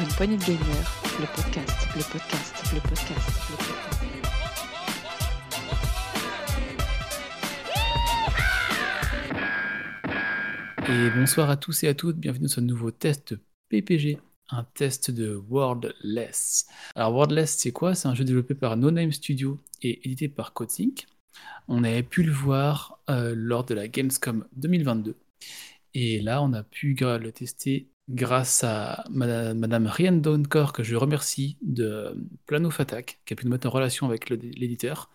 une poignée de gagneurs, le podcast, le podcast, le podcast, le podcast. Et bonsoir à tous et à toutes, bienvenue sur ce nouveau test PPG, un test de Wordless. Alors Wordless c'est quoi? C'est un jeu développé par No Name Studio et édité par CodeSync. On avait pu le voir euh, lors de la Gamescom 2022. Et là on a pu le tester grâce à Madame, Rian Downcore, que je remercie de Plano Attack, qui a pu nous mettre en relation avec l'éditeur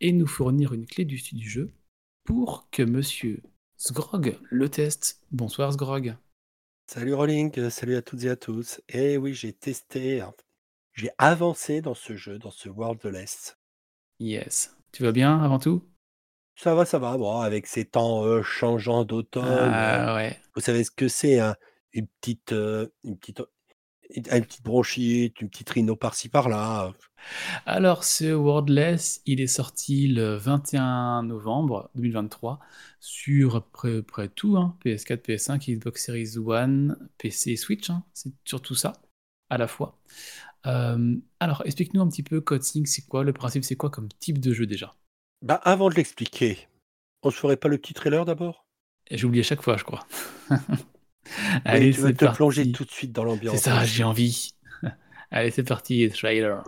et nous fournir une clé du, du jeu pour que Monsieur Sgrog le teste. Bonsoir Sgrog. Salut Rolling, salut à toutes et à tous. Et oui, j'ai testé, hein, j'ai avancé dans ce jeu, dans ce World de l'Est. Yes. Tu vas bien avant tout? Ça va, ça va. Bon, avec ces temps euh, changeants d'automne, Ah ouais. vous savez ce que c'est, hein une petite, une petite, une petite bronchite, une petite rhino par-ci par-là. Alors, ce Wordless, il est sorti le 21 novembre 2023 sur près, près tout, hein, PS4, PS5, Xbox Series One, PC Switch, hein, c'est surtout ça, à la fois. Euh, alors, explique-nous un petit peu CodeSync, c'est quoi? Le principe, c'est quoi comme type de jeu déjà? Bah, avant de l'expliquer, on se ferait pas le petit trailer d'abord? J'ai oublié chaque fois, je crois. Allez, tu vas te plonger tout de suite dans l'ambiance. C'est ça, j'ai envie. Allez, c'est parti, trailer.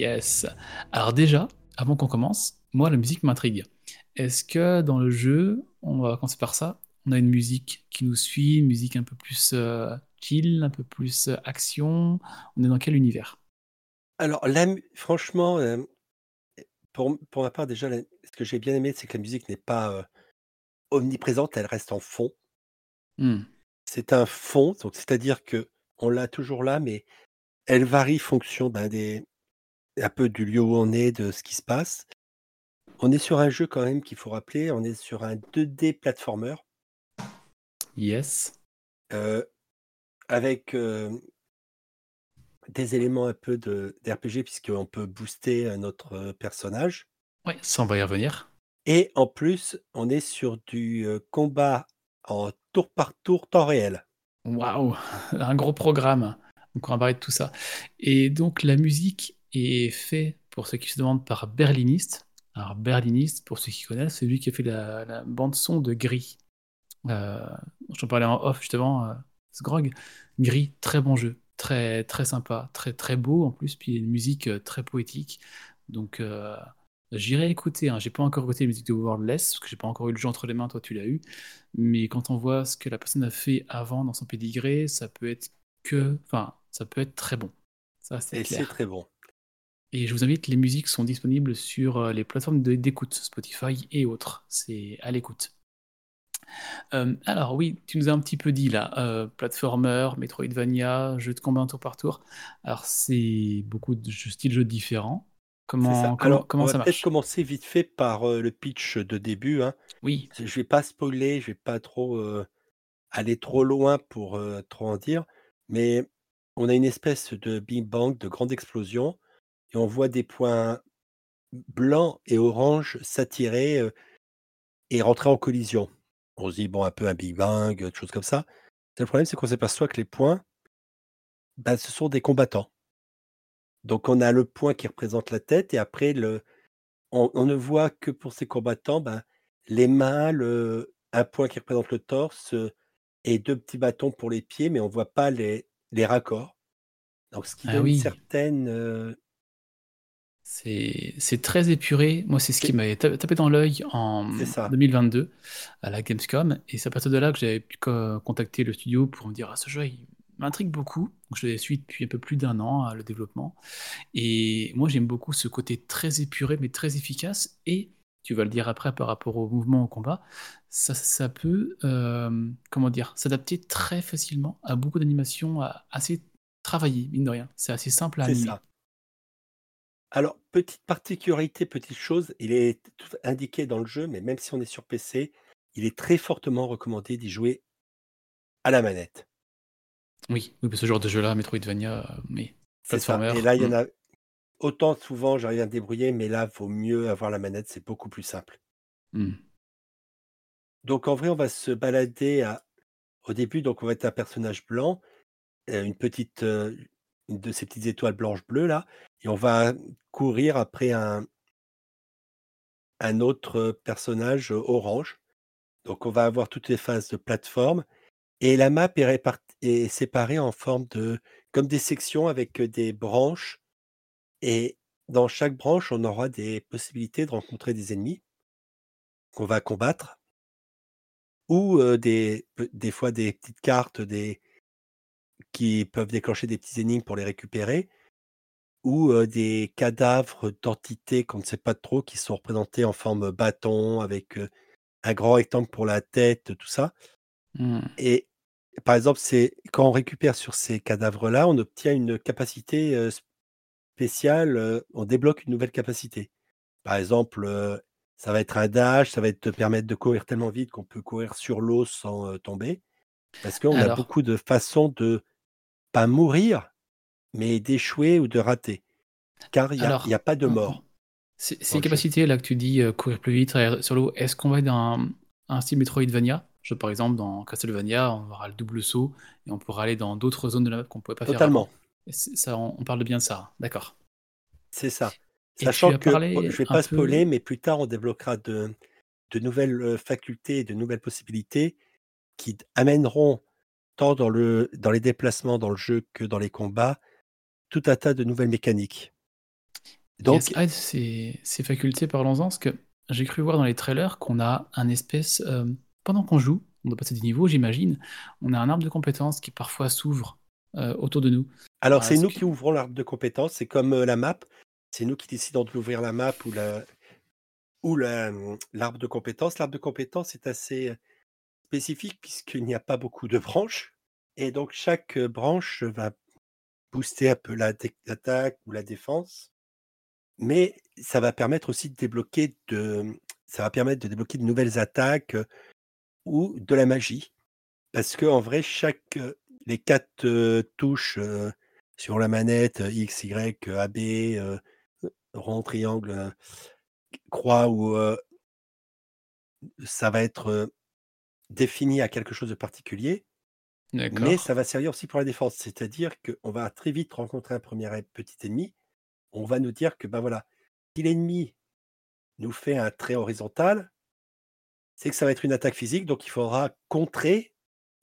Yes. Alors déjà, avant qu'on commence, moi la musique m'intrigue. Est-ce que dans le jeu, on va commencer par ça, on a une musique qui nous suit, une musique un peu plus euh, chill, un peu plus euh, action? On est dans quel univers? Alors, franchement, euh, pour, pour, ma part, déjà, ce que j'ai bien aimé, c'est que la musique n'est pas omniprésente, elle reste en fond. Mmh. C'est un fond, donc c'est-à-dire que on l'a toujours là, mais elle varie fonction ben, des, un peu du lieu où on est, de ce qui se passe. On est sur un jeu quand même qu'il faut rappeler, on est sur un 2D platformer. Yes. avec des éléments un peu d'RPG puisqu'on peut booster notre personnage. Oui, ça on va y revenir. Et en plus, on est sur du combat en tour par tour temps réel. Waouh, un gros programme. Donc on va parler de tout ça. Et donc la musique est fait, pour ceux qui se demandent, par Berliniste. Alors Berliniste, pour ceux qui connaissent, c'est lui qui a fait la, bande son de Gris. Euh, J'en parlais en off justement, euh, Grog. Gris, très bon jeu, très très sympa, très très beau en plus, puis une musique euh, très poétique. Donc euh, j'irai écouter. Hein. J'ai pas encore écouté la musique de Worldless parce que j'ai pas encore eu le jeu entre les mains. Toi, tu l'as eu. Mais quand on voit ce que la personne a fait avant dans son pédigré, ça peut être que, enfin, ça peut être très bon. Ça, c'est c'est très bon. Et je vous invite, les musiques sont disponibles sur euh, les plateformes d'écoute, Spotify et autres. C'est à l'écoute. Euh, alors oui, tu nous as un petit peu dit là, euh, platformer, Metroidvania, jeu de combat tour par tour. Alors c'est beaucoup de styles jeux différents. Comment ça, comment, comment on va peut-être commencer vite fait par le pitch de début. Hein. Oui. Je vais pas spoiler, je vais pas trop aller trop loin pour trop en dire, mais on a une espèce de Big Bang, de grande explosion et on voit des points blancs et oranges s'attirer et rentrer en collision. On se dit, bon, un peu un Big Bang, des choses comme ça. Le problème, c'est qu'on s'aperçoit que les points, bah, ce sont des combattants. Donc on a le point qui représente la tête et après, le... on, ne voit que pour ces combattants bah, les mains, le un point qui représente le torse, heu, et 2 petits bâtons pour les pieds, mais on voit pas les les raccords. Donc ce qui Ah donne une certaine, C'est très épuré. Moi, c'est ce qui m'avait ta tapé dans l'œil en, c'est mmh, ça, 2022 à la Gamescom et c'est à partir de là que j'avais pu co contacter le studio pour me dire: «Ah ce jeu, il m'intrigue beaucoup». Donc je suis depuis un peu plus d'un an, heu, le développement et moi j'aime beaucoup ce côté très épuré mais très efficace et tu vas le dire après par rapport au mouvement, au combat, ça ça peut, hem, comment dire? S'adapter très facilement à beaucoup d'animations assez travaillées, mine de rien. C'est assez simple à animer. ça. Alors, petite particularité, petite chose, il est tout indiqué dans le jeu, mais même si on est sur PC, il est très fortement recommandé d'y jouer à la manette. Oui, oui, ce genre de jeu-là, Metroidvania, heu, oui, C'est ça platformer, et là, il y en a autant souvent j'arrive à me débrouiller, mais là, vaut mieux avoir la manette, c'est beaucoup plus simple. mmh, Donc en vrai, on va se balader à au début, donc on va être un personnage blanc, heu, une petite, heu, une de ces petites étoiles blanches bleues là et on va courir après un autre, personnage, heu, orange. Donc on va avoir toutes les phases de plateforme et la map est séparée en forme de comme des sections avec, heu, des branches et dans chaque branche, on aura des possibilités de rencontrer des ennemis qu'on va combattre ou, heu, des fois des petites cartes, qui peuvent déclencher des petits énigmes pour les récupérer ou, des cadavres d'entités qu'on ne sait pas trop, qui sont représentés en forme bâton avec, un grand rectangle pour la tête, tout ça mmh. et par exemple, c'est quand on récupère sur ces cadavres-là, on obtient une capacité, spéciale, on débloque une nouvelle capacité. Par exemple, ça va être un dash, ça va te permettre de courir tellement vite qu'on peut courir sur l'eau sans, tomber. Parce qu'on a Alors beaucoup de façons de pas mourir, mais d'échouer ou de rater. Car il y a pas de on mort ces dans ces le jeu. capacités-là que tu dis, heu, courir plus vite, sur l'eau, est-ce qu'on va être dans un un style Metroidvania? Je par exemple, dans Castlevania, on aura le double saut et on pourra aller dans d'autres zones de la map qu'on pouvait pas faire. Totalement, ça, on on parle bien de ça, hein? D'accord. c'est ça. Et Sachant que je vais un pas spoiler, mais plus tard on débloquera de de nouvelles, heu, facultés et de nouvelles possibilités qui amèneront tant dans le dans les déplacements dans le jeu que dans les combats, tout un tas de nouvelles mécaniques. Donc ah, ces ces facultés, parlons-en, parce que j'ai cru voir dans les trailers qu'on a un espèce, hem, pendant qu'on joue, on doit passer des niveaux, j'imagine, on a un arbre de compétences qui parfois s'ouvre, heu, autour de nous. alors Alors c'est nous que qui ouvrons l'arbre de compétences, c'est comme, la map, c'est nous qui décidons de l'ouvrir la map ou la ou la, l'arbre de compétences. L'arbre de compétences est assez, spécifique puisqu'il n'y a pas beaucoup de branches et donc chaque, branche va booster un peu l'attaque ou la défense, mais ça va permettre aussi de débloquer de, mmh, nouvelles attaques, ou de la magie. Parce qu'en vrai, chaque, les 4 heu, touches, sur la manette, X, Y, heu, AB, heu, rond, triangle, croix ou, ça va être, défini à quelque chose de particulier, mais ça va servir aussi pour la défense. C'est-à-dire qu'on va très vite rencontrer un premier er petit ennemi, on va nous dire que, bah, voilà, si l'ennemi nous fait un trait horizontal, c'est que ça va être une attaque physique, donc il faudra contrer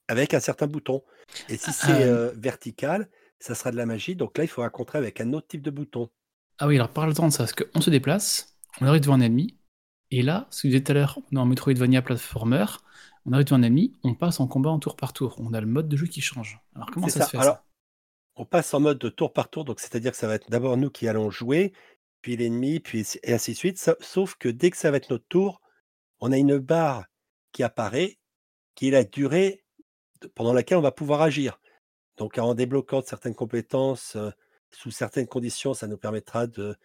Avec un certain bouton. Et si c'est, Hem, heu, vertical, ça sera de la magie, donc là, il faudra contrer avec un autre type de bouton. ah oui, alors parle-en de ça, parce qu'on se déplace, on arrive devant un ennemi. Et là, ce que je disais tout à l'heure, on est en Metroidvania platformer, on arrive devant un ennemi, on passe en combat en tour par tour. On a le mode de jeu qui change. Alors comment ça ça. se fait Alors, ça? on passe en mode de tour par tour, donc c'est-à-dire que ça va être d'abord nous qui allons jouer, puis l'ennemi, puis et ainsi de suite. Sa sauf que dès que ça va être notre tour, on a une barre qui apparaît, qui est la durée pendant laquelle on va pouvoir agir. Donc en débloquant certaines compétences, heu, sous certaines conditions, ça nous permettra de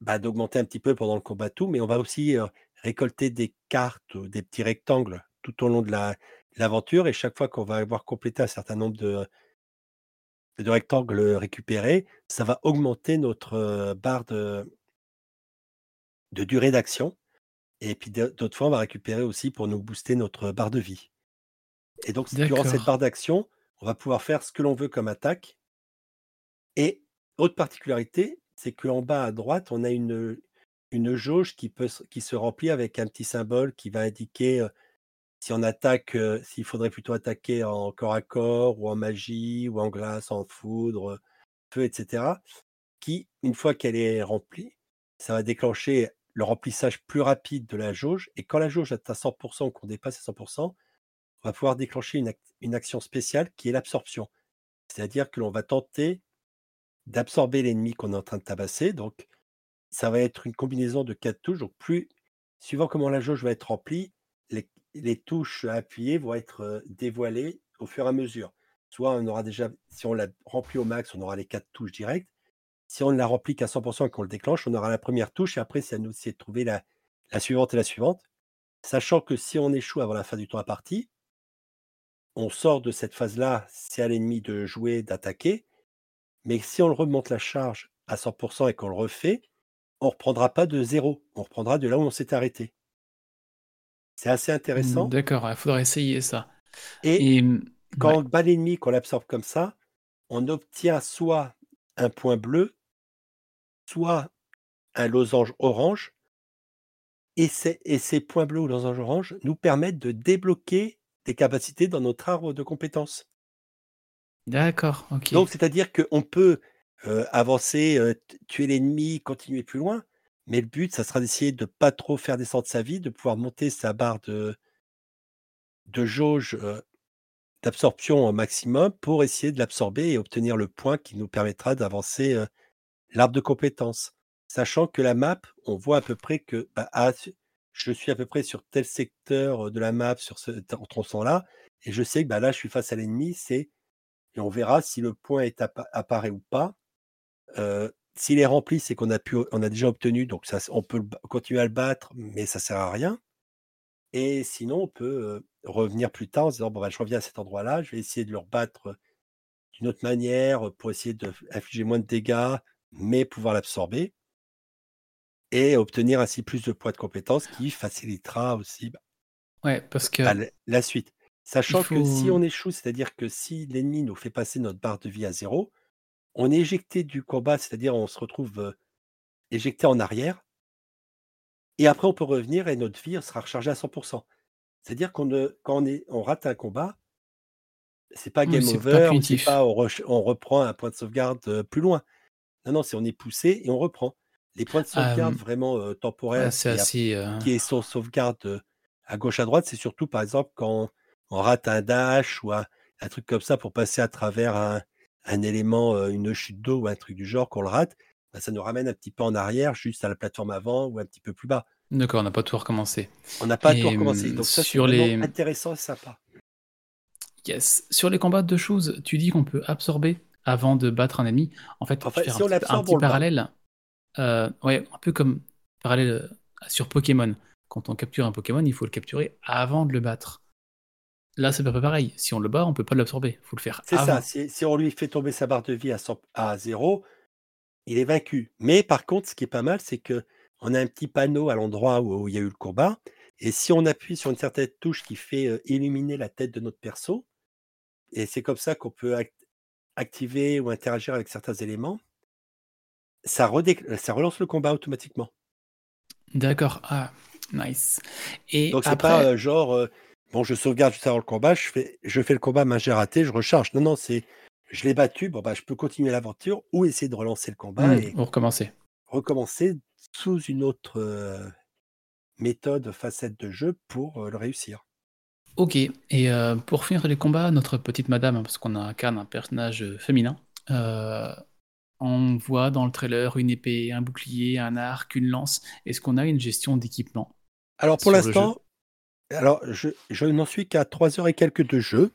Bah, d'augmenter un petit peu pendant le combat tout, mais on va aussi, heu, récolter des cartes ou des petits rectangles tout au long de la de l'aventure et chaque fois qu'on va avoir complété un certain nombre de de rectangles, récupérés, ça va augmenter notre, barre de de durée d'action et puis d'autres fois, on va récupérer aussi pour nous booster notre barre de vie et donc durant cette barre d'action, on va pouvoir faire ce que l'on veut comme attaque et autre particularité, c'est qu'en bas à droite, on a une, une jauge qui, peut, qui se remplit avec un petit symbole qui va indiquer si on attaque, s'il faudrait plutôt attaquer en corps à corps ou en magie ou en glace, en foudre, feu, etc. Qui, une fois qu'elle est remplie, ça va déclencher le remplissage plus rapide de la jauge. Et quand la jauge à 100% ou qu'on dépasse à 100%, on va pouvoir déclencher une, une action spéciale qui est l'absorption. C'est-à-dire que l'on va tenter d'absorber l'ennemi qu'on est en train de tabasser. Donc, ça va être une combinaison de quatre touches. Donc, plus, suivant comment la jauge va être remplie, les, touches à appuyer vont être dévoilées au fur et à mesure. Soit on aura déjà, si on l'a rempli au max, on aura les quatre touches directes. Si on ne la remplit qu'à 100% et qu'on le déclenche, on aura la première touche et après, c'est à nous de trouver la, la suivante et la suivante. Sachant que si on échoue avant la fin du temps à partie, on sort de cette phase-là, c'est à l'ennemi de jouer, d'attaquer. Mais si on remonte la charge à 100% et qu'on le refait, on ne reprendra pas de zéro. On reprendra de là où on s'est arrêté. C'est assez intéressant. D'accord, il faudrait essayer ça. Et Et quand ouais, on bat l'ennemi, qu'on l'absorbe comme ça, on obtient soit un point bleu, soit un losange orange. Et ces, et ces points bleus ou losanges orange nous permettent de débloquer des capacités dans notre arbre de compétences. d'accord, ok. Donc, c'est-à-dire qu'on peut euh, avancer, euh, tuer l'ennemi, continuer plus loin, mais le but, ça sera d'essayer de pas trop faire descendre sa vie, de pouvoir monter sa barre de, de jauge d'absorption au maximum pour essayer de l'absorber et obtenir le point qui nous permettra d'avancer l'arbre de compétences. Sachant que la map, on voit à peu près que bah, ah, je suis à peu près sur tel secteur de la map, sur ce tronçon-là, et je sais que bah, là, je suis face à l'ennemi, c'est et on verra si le point est appa- apparaît ou pas. Euh, S'il est rempli, c'est qu'on a pu, on a déjà obtenu, donc ça, on peut continuer à le battre, mais ça sert à rien. Et sinon, on peut euh, revenir plus tard en se disant bon, bah, je reviens à cet endroit-là, je vais essayer de le rebattre d'une autre manière pour essayer d'infliger moins de dégâts, mais pouvoir l'absorber et obtenir ainsi plus de points de compétences qui facilitera aussi bah, Ouais, parce que bah, la suite. Sachant que si on échoue, c'est-à-dire que si l'ennemi nous fait passer notre barre de vie à zéro, on est éjecté du combat, c'est-à-dire on se retrouve euh, éjecté en arrière, et après on peut revenir et notre vie sera rechargée à 100%. C'est-à-dire qu'on quand on, est, on rate un combat, c'est pas game pas over punitif. pas on, re- on reprend un point de sauvegarde euh, plus loin. Non, non, c'est on est poussé et on reprend. Les points de sauvegarde Euh, vraiment temporaires qui, a- assez. euh, qui est sur sauvegarde euh, à gauche à droite, c'est surtout par exemple quand on rate un dash ou un, un truc comme ça pour passer à travers un, un élément, une chute d'eau ou un truc du genre qu'on le rate, bah, ça nous ramène un petit peu en arrière, juste à la plateforme avant ou un petit peu plus bas. D'accord, on n'a pas tout recommencé. On n'a pas tout Et recommencer. hum, Donc ça, c'est sur vraiment les. intéressant et sympa. Yes. Sur les combats de choses, tu dis qu'on peut absorber avant de battre un ennemi. En fait, faire si un on petit, un parallèle. Euh, ouais, un peu comme parallèle euh, sur Pokémon. Quand on capture un Pokémon, il faut le capturer avant de le battre. Là, c'est pas pareil. Si on le bat, on peut pas l'absorber. Il faut le faire C'est ça. Si, si on lui fait tomber sa barre de vie à, 100 à zéro, il est vaincu. Mais par contre, ce qui est pas mal, c'est que on a un petit panneau à l'endroit où, où il y a eu le combat. Et si on appuie sur une certaine touche qui fait euh, illuminer la tête de notre perso, et c'est comme ça qu'on peut act- activer ou interagir avec certains éléments, ça, relance le combat automatiquement. D'accord. Ah, nice. Et Donc c'est pas après, euh, genre, euh, bon, je sauvegarde juste avant le combat, je fais, je fais le combat, mais j'ai raté, je recharge. Non, non, c'est, je l'ai battu, bon bah je peux continuer l'aventure ou essayer de relancer le combat hmm, et vous recommencez. recommencer sous une autre euh, méthode, facette de jeu pour euh, le réussir. Ok. Et euh, pour finir les combats, notre petite madame, parce qu'on incarne un personnage féminin, on voit dans le trailer une épée, un bouclier, un arc, une lance. Est-ce qu'on a une gestion d'équipement Alors pour l'instant, alors je, n'en suis qu'à trois heures et quelques de jeu.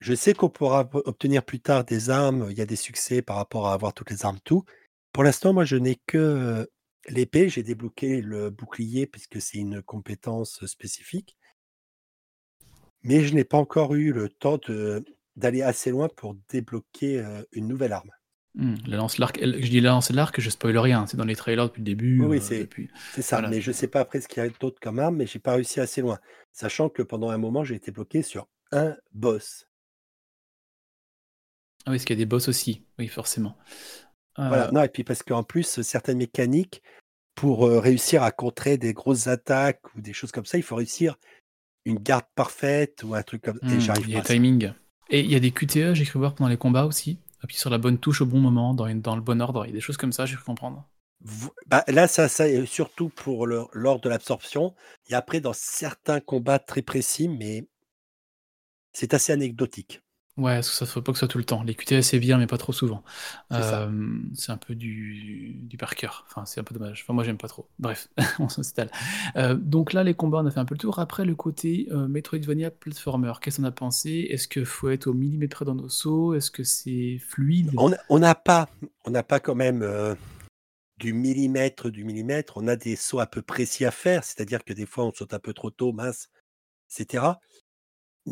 Je sais qu'on pourra ob- obtenir plus tard des armes, il y a des succès par rapport à avoir toutes les armes, tout. Pour l'instant, moi, je n'ai que euh, l'épée, j'ai débloqué le bouclier puisque c'est une compétence spécifique, mais je n'ai pas encore eu le temps d'aller assez loin pour débloquer euh, une nouvelle arme. La lance l'arc. Je dis la lance l'arc, je spoil rien. C'est dans les trailers depuis le début. Oui, euh, c'est depuis. ça, Voilà. mais je ne sais pas après ce qu'il y a d'autre comme arme, mais j'ai pas réussi assez loin. Sachant que pendant un moment, j'ai été bloqué sur un boss. Ah oui, parce qu'il y a des boss aussi. Oui, forcément. Voilà, Euh, non, et puis parce qu'en plus, certaines mécaniques pour euh, réussir à contrer des grosses attaques ou des choses comme ça, il faut réussir une garde parfaite ou un truc comme Et hmm, j'arrive Il y a timing. Et il y a des QTE, j'ai cru voir pendant les combats aussi? Appuyer sur la bonne touche au bon moment, dans, dans le bon ordre. Il y a des choses comme ça, j'ai cru comprendre. Bah, là, ça, ça surtout pour l'ordre de l'absorption. Et après, dans certains combats très précis, mais c'est assez anecdotique. Ouais, ça ne faut pas que ce soit tout le temps. Les QTE, c'est bien, mais pas trop souvent. C'est un peu du, du par cœur. Enfin, c'est un peu dommage. Enfin, moi, j'aime pas trop. Bref, on s'installe. Euh, donc là, les combats, on a fait un peu le tour. Après, le côté euh, Metroidvania platformer, qu'est-ce qu'on a pensé? Est-ce qu'il faut être au millimètre dans nos sauts? Est-ce que c'est fluide? On n'a pas, on n'a pas quand même euh, du millimètre du millimètre. On a des sauts un peu précis à faire, c'est-à-dire que des fois, on saute un peu trop tôt, mince, etc.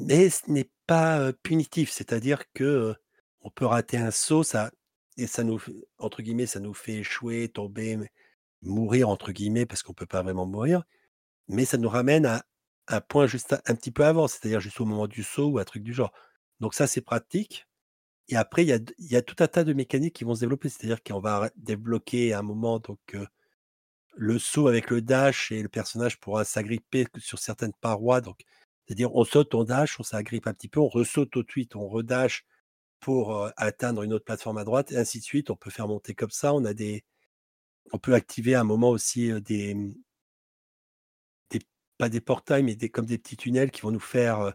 Mais ce n'est pas, punitif, c'est-à-dire que, on peut rater un saut, ça et ça nous entre guillemets, «ça nous fait échouer, tomber, mourir» entre guillemets, parce qu'on peut pas vraiment mourir, mais ça nous ramène à un point juste un petit peu avant, c'est-à-dire juste au moment du saut ou un truc du genre. Donc ça, c'est pratique et après il y a il y a tout un tas de mécaniques qui vont se développer, c'est-à-dire qu'on va débloquer à un moment donc, le saut avec le dash et le personnage pourra s'agripper sur certaines parois donc c'est-à-dire, on saute, on dash, on s'agrippe un petit peu, on ressaute tout de suite, on redash pour atteindre une autre plateforme à droite, et ainsi de suite. On peut faire monter comme ça. On a des, on peut activer à un moment aussi des, mmh, des pas des portails, mais des, comme des petits tunnels qui vont nous faire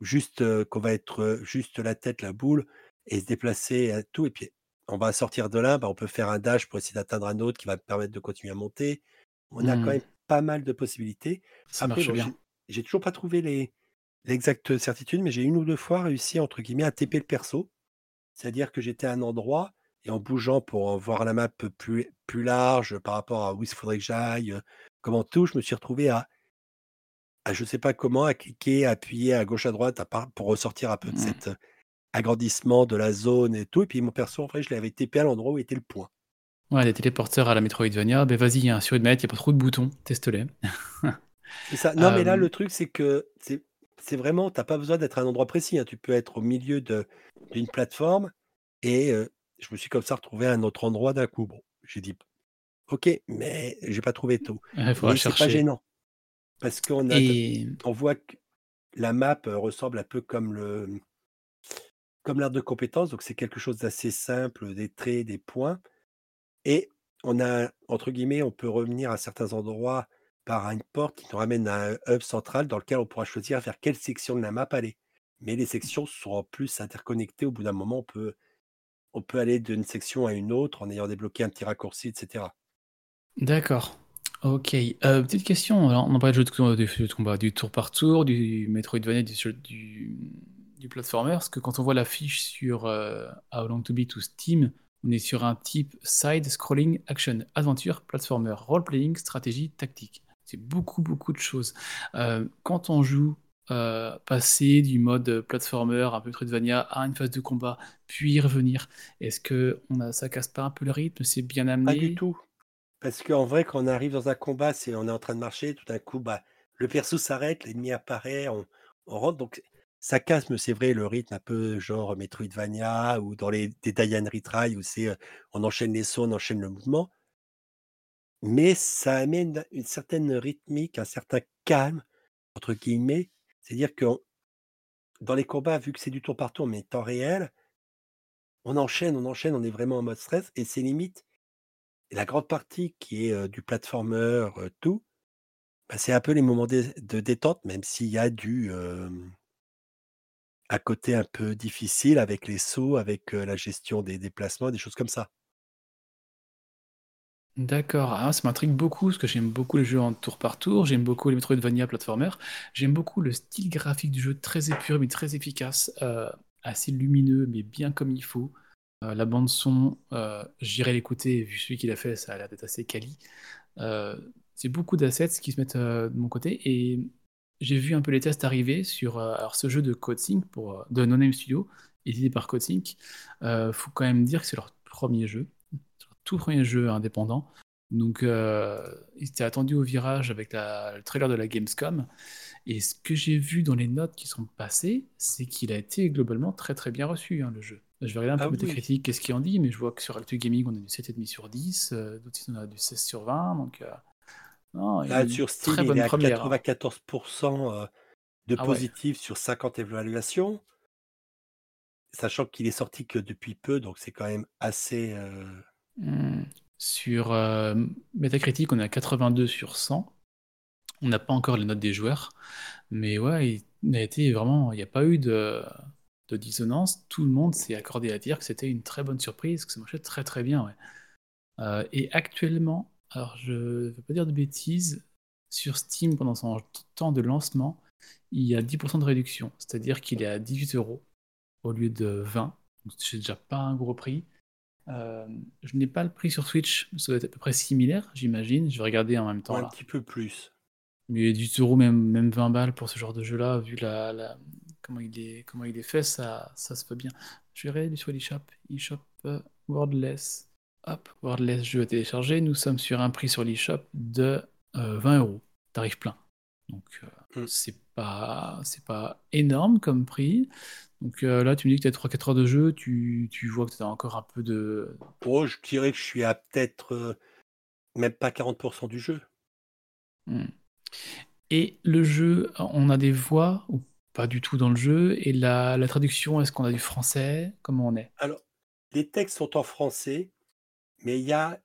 juste qu'on va être juste la tête, la boule, et se déplacer à tout. Et puis, on va sortir de là, bah, on peut faire un dash pour essayer d'atteindre un autre qui va permettre de continuer à monter. On a quand mmh. même pas mal de possibilités. Ça marche bien. J'ai toujours pas trouvé les l'exacte certitude, mais j'ai une ou deux fois réussi entre guillemets «à TP le perso». C'est-à-dire que j'étais à un endroit et en bougeant pour, voir la map plus plus large par rapport à où il faudrait que j'aille, comment tout, je me suis retrouvé à à je sais pas comment, à cliquer, à appuyer à gauche, à droite, à part pour ressortir un peu de mmh. cet, agrandissement de la zone et tout et puis mon perso, en vrai, je l'avais TP à l'endroit où était le point. Ouais, les téléporteurs à la Metroidvania, ben vas-y, hein, sur une mètre, il y a pas trop de boutons, teste-les. ça. Non, mais là, le truc, c'est que c'est vraiment, tu pas besoin d'être à un endroit précis. Hein. Tu peux être au milieu d'une plateforme et je me suis comme ça retrouvé à un autre endroit d'un coup. Bon, j'ai dit, ok, mais j'ai pas trouvé tout. Il faudra c'est pas gênant parce qu'on on voit que la map ressemble un peu comme le comme l'art de compétence, donc c'est quelque chose d'assez simple, des traits, des points. Et on a, entre guillemets, on peut revenir à certains endroits par une porte qui nous ramène à un hub central dans lequel on pourra choisir vers quelle section de la map aller. Mais les sections seront plus interconnectées. Au bout d'un moment, on peut, on peut aller d'une section à une autre en ayant débloqué un petit raccourci, etc. D'accord. Ok. Euh, petite question. on en parlait de jeu de, combat, du tour par tour, du Metroidvania, du, du, du platformer. Parce que quand on voit la fiche sur euh, How Long to Beat ou Steam, on est sur un type side scrolling action adventure platformer role playing stratégie tactique. C'est beaucoup, beaucoup de choses. Euh, quand on joue, euh, passer du mode platformer, un peu Metroidvania, à une phase de combat, puis revenir, est-ce que on a, ça casse pas un peu le rythme? C'est bien amené? Pas du tout. Parce qu'en vrai, quand on arrive dans un combat, c'est on est en train de marcher, tout d'un coup, bah, le perso s'arrête, l'ennemi apparaît, on, rentre. Donc, ça casse, mais c'est vrai, le rythme un peu genre Metroidvania ou dans les des Dayan Retry où c'est euh, on enchaîne les sauts, on enchaîne le mouvement. Mais ça amène une certaine rythmique, un certain «calme» entre guillemets. C'est-à-dire que dans les combats, vu que c'est du tour par tour, mais temps réel on enchaîne, on enchaîne, on est vraiment en mode stress et c'est limite la grande partie qui est, du platformer, tout, bah, c'est un peu les moments de détente, même s'il y a du, à côté un peu difficile avec les sauts, avec, la gestion des déplacements, des choses comme ça. D'accord, ah, ça m'intrigue beaucoup parce que j'aime beaucoup les jeux en tour par tour, j'aime beaucoup les Metroidvania platformer, j'aime beaucoup le style graphique du jeu très épuré mais très efficace, euh, assez lumineux mais bien comme il faut. Euh, la bande son, euh, j'irai l'écouter vu celui qu'il a fait, ça a l'air d'être assez quali. c'est beaucoup d'assets qui se mettent de mon côté et j'ai vu un peu les tests arriver sur alors ce jeu de CodeSync pour de No Name Studio, édité par CodeSync. faut quand même dire que c'est leur premier jeu tout premier jeu indépendant. Donc, euh, il était attendu au virage avec le trailer de la Gamescom. Et ce que j'ai vu dans les notes qui sont passées, c'est qu'il a été globalement très très bien reçu, hein, le jeu. Je vais regarder un Ah peu mes oui. critiques, qu'est-ce qu'il en dit, mais je vois que sur Actu Gaming, on a du 7,5 sur 10, euh, d'autres sites, on a du 16 sur 20, donc euh, non, Là, sur Steam, très il est à première. hein. 94% euh, de Ah ouais. sur 50 évaluations, sachant qu'il est sorti que depuis peu, donc c'est quand même assez. Sur euh, Metacritic, on est à 82 sur 100. On n'a pas encore les notes des joueurs, mais ouais, il, n'y a pas eu de, dissonance. Tout le monde s'est accordé à dire que c'était une très bonne surprise, que ça marchait très très bien. Euh, et actuellement, je ne veux pas dire de bêtises, sur Steam, pendant son temps de lancement, il y a 10% de réduction, c'est-à-dire qu'il est à 18 euros au lieu de 20. Donc c'est déjà pas un gros prix. Euh, je n'ai pas le prix sur Switch, ça doit être à peu près similaire, j'imagine. Je vais regarder en même temps un là. petit peu plus. Mais 18 euros, même, même 20 balles pour ce genre de jeu-là, vu la, la- comment, il est, comment il est fait, ça, ça se fait bien. Je vais regarder sur l'eShop. eShop euh, Wordless. Hop, Wordless jeu à télécharger. Nous sommes sur un prix sur l'eShop de euh, 20 euros, tarif plein. Donc, euh, Mm. c'est pas, pas énorme comme prix. Donc euh, là, tu me dis que tu as 3-4 heures de jeu, tu, tu vois que tu as encore un peu de. Oh, je dirais que je suis à peut-être euh, même pas 40% du jeu. Hmm. Et le jeu, on a des voix ou pas du tout dans le jeu? Et la, la traduction, est-ce qu'on a du français? Comment on est? Alors, les textes sont en français, mais il y a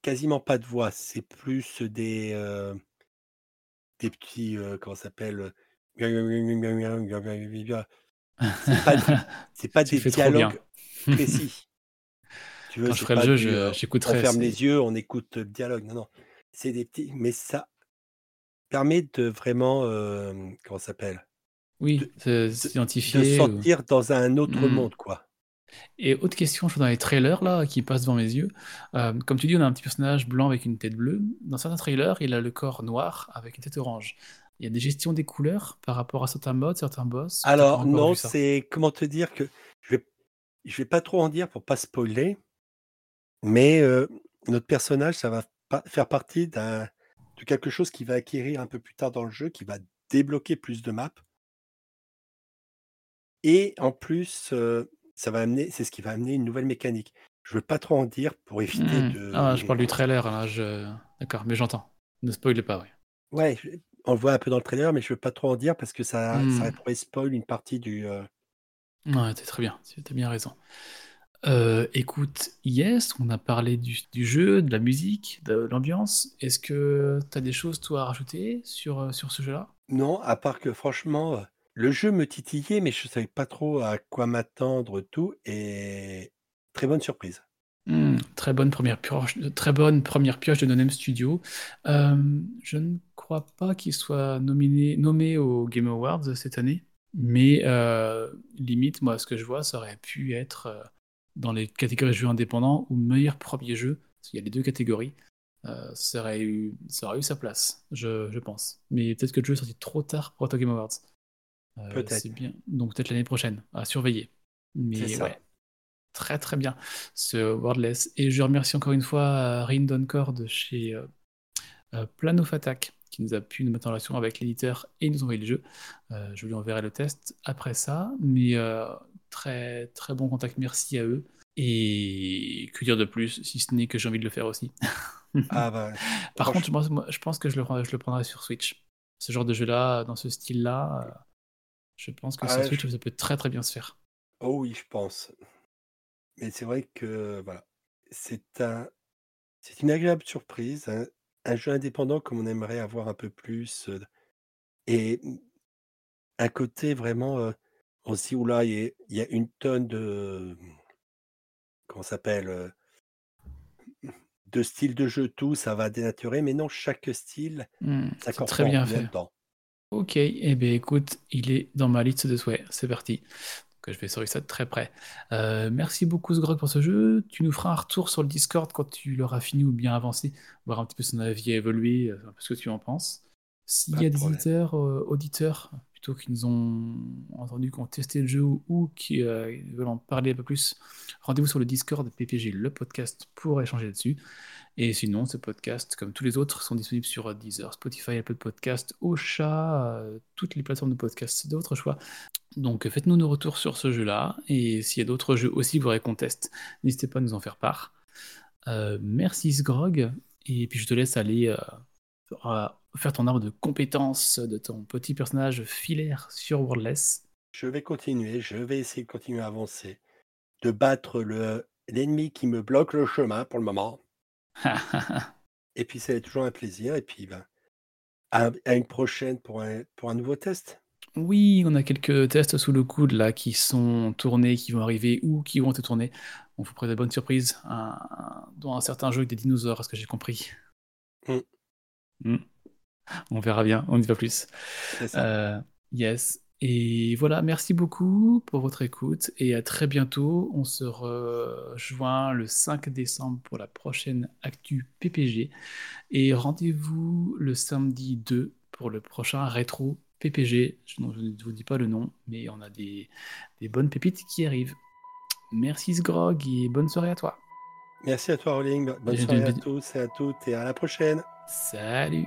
quasiment pas de voix. C'est plus des, euh, des petits, comment ça s'appelle? C'est pas, pas des dialogues précis. Tu veux, Quand je ferai le jeu, j'écouterai, On ferme les yeux, on écoute le dialogue. Non, non. C'est des petits. Mais ça permet de vraiment. euh, comment ça s'appelle? Oui, de- se- De s'identifier. ou- sortir dans un autre Hmm. monde, quoi. Et autre question, je vois dans les trailers là qui passent devant mes yeux. Euh, comme tu dis, on a un petit personnage blanc avec une tête bleue. Dans certains trailers, il a le corps noir avec une tête orange. Il y a des gestions des couleurs par rapport à certains modes, certains boss. Alors, non, c'est. Comment te dire que. Je vais, je vais pas trop en dire pour pas spoiler. Mais euh, notre personnage, ça va faire partie d'un de quelque chose qui va acquérir un peu plus tard dans le jeu, qui va débloquer plus de maps. Et en plus, euh, ça va amener, c'est ce qui va amener une nouvelle mécanique. Je veux pas trop en dire pour éviter Hmm. de. Ah, je parle du trailer là. Je... D'accord, mais j'entends. Ne spoilez pas, oui. Ouais, on le voit un peu dans le trailer, mais je veux pas trop en dire parce que ça, Hmm. ça pourrait spoil une partie du. euh, Ouais, t'es très bien, t'as bien raison. Euh, écoute, yes, on a parlé du, du jeu, de la musique, de l'ambiance. Est-ce que t'as des choses, toi, à rajouter sur, euh, sur ce jeu-là? Non, à part que franchement, euh, le jeu me titillait, mais je savais pas trop à quoi m'attendre, tout. Et très bonne surprise. Hmm, très bonne première pioche, très bonne première pioche de Nonem Studio. Euh, je ne crois pas qu'il soit nominé, nommé aux Game Awards cette année, mais euh, limite, moi, ce que je vois, ça aurait pu être euh, dans les catégories jeux indépendants ou meilleur premier jeu. Parce qu'il y a les deux catégories. Euh, ça aurait eu, ça aurait eu sa place, je, je pense. Mais peut-être que le jeu est sorti trop tard pour être aux Game Awards. Peut-être. bien. Donc peut-être l'année prochaine, à surveiller. Mais C'est ça. ouais, très très bien ce Wordless. Et je remercie encore une fois Rin Doncor de chez Plan of Attack qui nous a pu nous mettre en relation avec l'éditeur et nous envoyer le jeu. Euh, je lui enverrai le test après ça, mais euh, très très bon contact, merci à eux. Et que dire de plus, si ce n'est que j'ai envie de le faire aussi. Ah bah, Par contre, je pense, moi, je pense que je le, je le prendrai sur Switch. Ce genre de jeu-là, dans ce style-là, euh, je pense que Ah, sur Switch, ça peut très très bien se faire. Oh oui, je pense. Mais c'est vrai que voilà, c'est un, c'est une agréable surprise, un, un jeu indépendant comme on aimerait avoir un peu plus, euh, et un côté vraiment, euh, se dit oula, il y, a- il y a une tonne de, comment ça s'appelle, euh, de styles de jeu, tout, ça va dénaturer, mais non, chaque style Hmm, c'est s'accorde très bien fait. dedans. Ok, eh bien écoute, il est dans ma liste de souhaits, c'est parti. Donc, je vais surveiller ça de très près. Euh, merci beaucoup Sgrog pour ce jeu. Tu nous feras un retour sur le Discord quand tu l'auras fini ou bien avancé, voir un petit peu son avis évoluer, euh, un peu ce que tu en penses. S'il y a de des auditeurs, euh, auditeurs plutôt qui nous ont entendu, qui ont testé le jeu ou, qui euh, veulent en parler un peu plus, rendez-vous sur le Discord de PPG, le podcast, pour échanger là-dessus. Et sinon, ce podcast, comme tous les autres, sont disponibles sur Deezer, Spotify, Apple Podcast, Ocha, toutes les plateformes de podcast de votre choix. Donc faites-nous nos retours sur ce jeu-là, et s'il y a d'autres jeux aussi que vous voudrez qu'on teste, n'hésitez pas à nous en faire part. Euh, merci Sgrog, et puis je te laisse aller euh, à- faire ton arbre de compétences de ton petit personnage filaire sur Wordless. Je vais continuer, je vais essayer de continuer à avancer, de battre le l'ennemi qui me bloque le chemin pour le moment. Et puis c'est toujours un plaisir. Et puis ben, à, à une prochaine pour un, pour un nouveau test. Oui, on a quelques tests sous le coude là qui sont tournés, qui vont arriver ou qui vont être tournés. On vous prépare de bonnes surprises, un- un- dont un certain jeu avec des dinosaures, à ce que j'ai compris. Mm. Mm. On verra bien, on n'y va plus. C'est ça. Euh, yes. Et voilà, merci beaucoup pour votre écoute et à très bientôt. On se rejoint le 5 décembre pour la prochaine Actu PPG. Et rendez-vous le samedi 2 pour le prochain rétro PPG. Je non, je ne vous dis pas le nom, mais on a des, des bonnes pépites qui arrivent. Merci Sgrog et bonne soirée à toi. Merci à toi, Rolling. Bonne soirée à tous et à toutes et à la prochaine. Salut